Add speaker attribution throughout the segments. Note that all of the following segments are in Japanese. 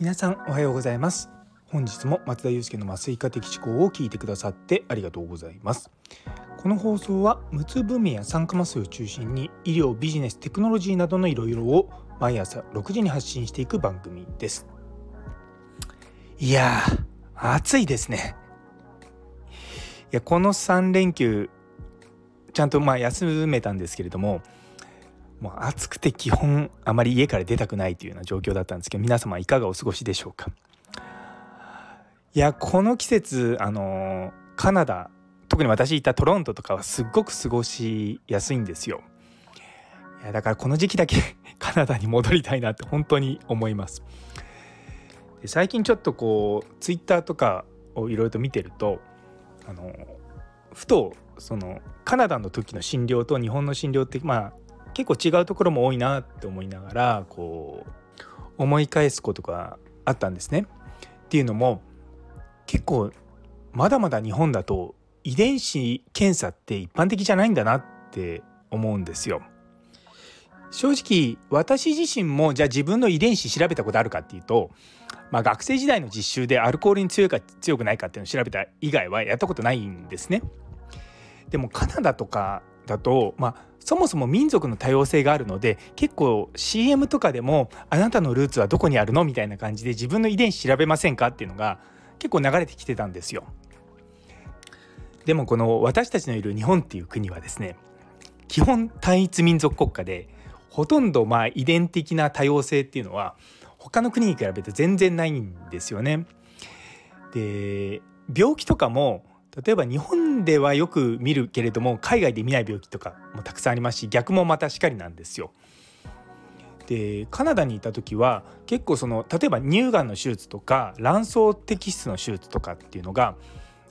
Speaker 1: 皆さんおはようございます。本日も松田祐介の麻酔科的思考を聞いてくださってありがとうございます。この放送は無痛分娩や酸化麻酔を中心に医療ビジネステクノロジーなどのいろいろを毎朝6時に発信していく番組です。いやー暑いですね。いやこの3連休ちゃんとまあ休めたんですけれどももう暑くて基本あまり家から出たくないというような状況だったんですけど皆様いかがお過ごしでしょうか？いやこの季節あのカナダ特に私いたトロントとかはすっごく過ごしやすいんですよ。いやだからこの時期だけ カナダに戻りたいなって本当に思います。最近ちょっとこうツイッターとかをいろいろと見てるとあのふとそのカナダの時の診療と日本の診療ってまあ結構違うところも多いなって思いながらこう思い返すことがあったんですね。っていうのも結構まだまだ日本だと遺伝子検査って一般的じゃないんだなって思うんですよ。正直私自身もじゃあ自分の遺伝子調べたことあるかっていうと、まあ、学生時代の実習でアルコールに強いか強くないかっていうのを調べた以外はやったことないんですね。でもカナダとかだと、まあ、そもそも民族の多様性があるので結構 CM とかでも「あなたのルーツはどこにあるの?」みたいな感じで自分の遺伝子調べませんかっていうのが結構流れてきてたんですよ。でもこの私たちのいる日本っていう国はですね基本単一民族国家でほとんどまあ遺伝的な多様性っていうのは他の国に比べて全然ないんですよね。で病気とかも例えば日本ではよく見るけれども海外で見ない病気とかもたくさんありますし逆もまたしかりなんですよ。でカナダにいた時は結構その例えば乳がんの手術とか卵巣摘出の手術とかっていうのが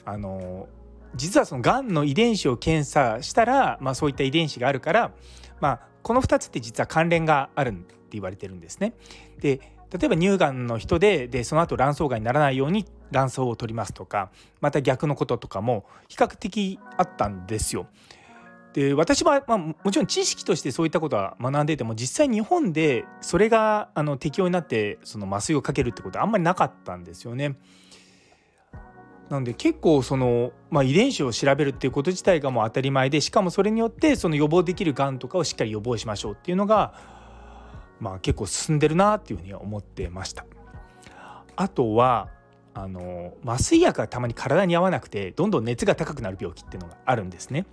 Speaker 1: あの実はそのがんの遺伝子を検査したら、まあ、そういった遺伝子があるから、まあ、この2つって実は関連があるって言われてるんですね。で例えば乳がんの人ででその後卵巣がんにならないように卵巣を取りますとかまた逆のこととかも比較的あったんですよ。で私は、まあ、もちろん知識としてそういったことは学んでいても実際日本でそれがあの適用になってその麻酔をかけるってことはあんまりなかったんですよね。なので結構その、まあ、遺伝子を調べるっていうこと自体がもう当たり前でしかもそれによってその予防できるがんとかをしっかり予防しましょうっていうのがまあ、結構進んでるなっていうふうには思ってました。あとはあの麻酔薬がたまに体に合わなくてどんどん熱が高くなる病気っていうのがあるんですね。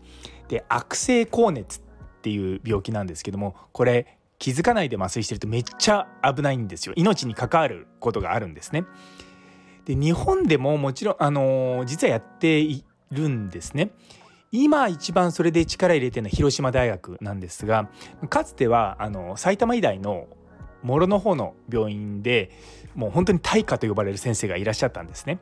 Speaker 1: で悪性高熱っていう病気なんですけどもこれ気づかないで麻酔してるとめっちゃ危ないんですよ命に関わることがあるんですね。で日本でももちろんあの実はやっているんですね。今一番それで力入れてるのは広島大学なんですがかつてはあの埼玉医大の諸の方の病院でもう本当に大家と呼ばれる先生がいらっしゃったんですね。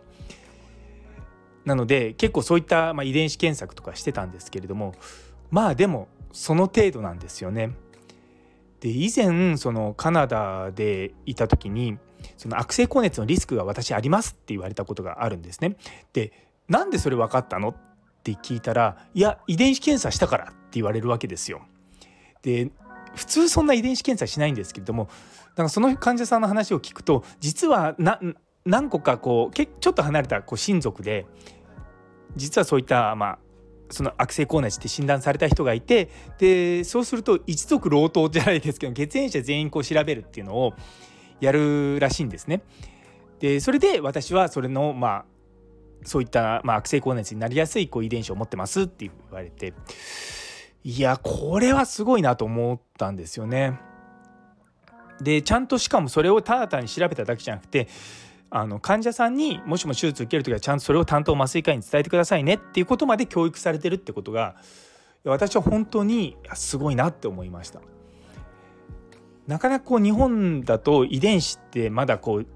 Speaker 1: なので結構そういった、まあ、遺伝子検索とかしてたんですけれどもまあでもその程度なんですよね。で以前そのカナダでいた時にその悪性高熱のリスクが私ありますって言われたことがあるんですね。でなんでそれ分かったのって聞いたら「いや遺伝子検査したから」って言われるわけですよ。で普通そんな遺伝子検査しないんですけれどもなんかその患者さんの話を聞くと実は何個かこうちょっと離れたこう親族で実はそういったまあその悪性高熱って診断された人がいてでそうすると一族老頭じゃないですけど血縁者全員こう調べるっていうのをやるらしいんですね。でそれで私はそれのまあそういった、まあ、悪性高熱になりやすいこう遺伝子を持ってますって言われていやこれはすごいなと思ったんですよね。でちゃんとしかもそれをただ単に調べただけじゃなくてあの患者さんにもしも手術受ける時はちゃんとそれを担当麻酔科医に伝えてくださいねっていうことまで教育されてるってことが私は本当にすごいなって思いました。なかなかこう日本だと遺伝子ってまだこう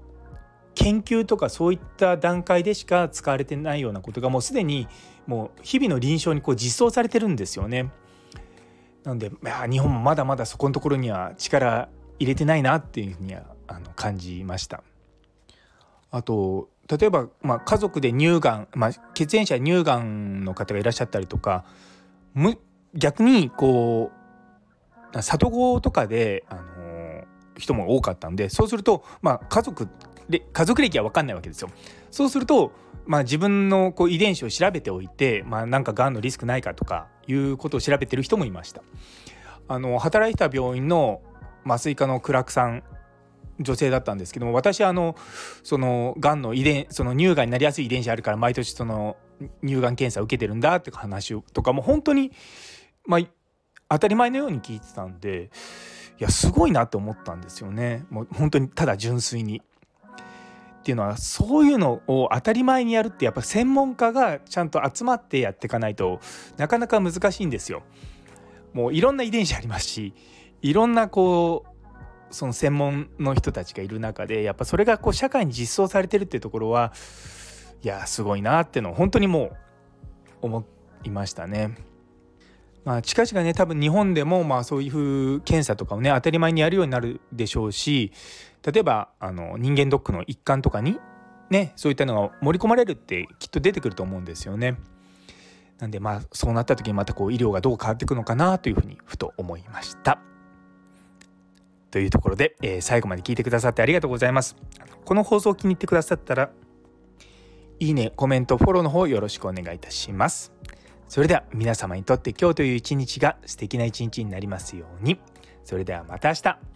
Speaker 1: 研究とかそういった段階でしか使われてないようなことがもうすでにもう日々の臨床にこう実装されてるんですよね。なので日本もまだまだそこのところには力入れてないなっていうふうにはあの感じました。あと例えば、まあ、家族で乳がん、まあ、血縁者乳がんの方がいらっしゃったりとか逆にこう里子とかで、あの人も多かったんでそうすると、まあ、家族家族歴は分かんないわけですよ。そうすると、まあ、自分のこう遺伝子を調べておいて、まあ、なんかがんのリスクないかとかいうことを調べてる人もいました。あの働いてた病院の麻酔科のクラクさん女性だったんですけども私あのそのがんの遺伝その乳がんになりやすい遺伝子あるから毎年その乳がん検査を受けてるんだって話とかも本当にまあ当たり前のように聞いてたんでいやすごいなと思ったんですよねもう本当にただ純粋に。っていうのはそういうのを当たり前にやるってやっぱ専門家がちゃんと集まってやっていかないとなかなか難しいんですよ。もういろんな遺伝子ありますしいろんなこうその専門の人たちがいる中でやっぱそれがこう社会に実装されてるっていうところはいやすごいなっていうのを本当にもう思いましたね。まあ、近々ね多分日本でもまあそういう検査とかをね当たり前にやるようになるでしょうし例えばあの人間ドックの一環とかにねそういったのが盛り込まれるってきっと出てくると思うんですよね。なんでまあそうなった時にまたこう医療がどう変わっていくのかなというふうにふと思いました。というところで、えー、最後まで聞いてくださってありがとうございます。この放送を気に入ってくださったらいいねコメントフォローの方よろしくお願いいたします。それでは皆様にとって今日という一日が素敵な一日になりますように。それではまた明日。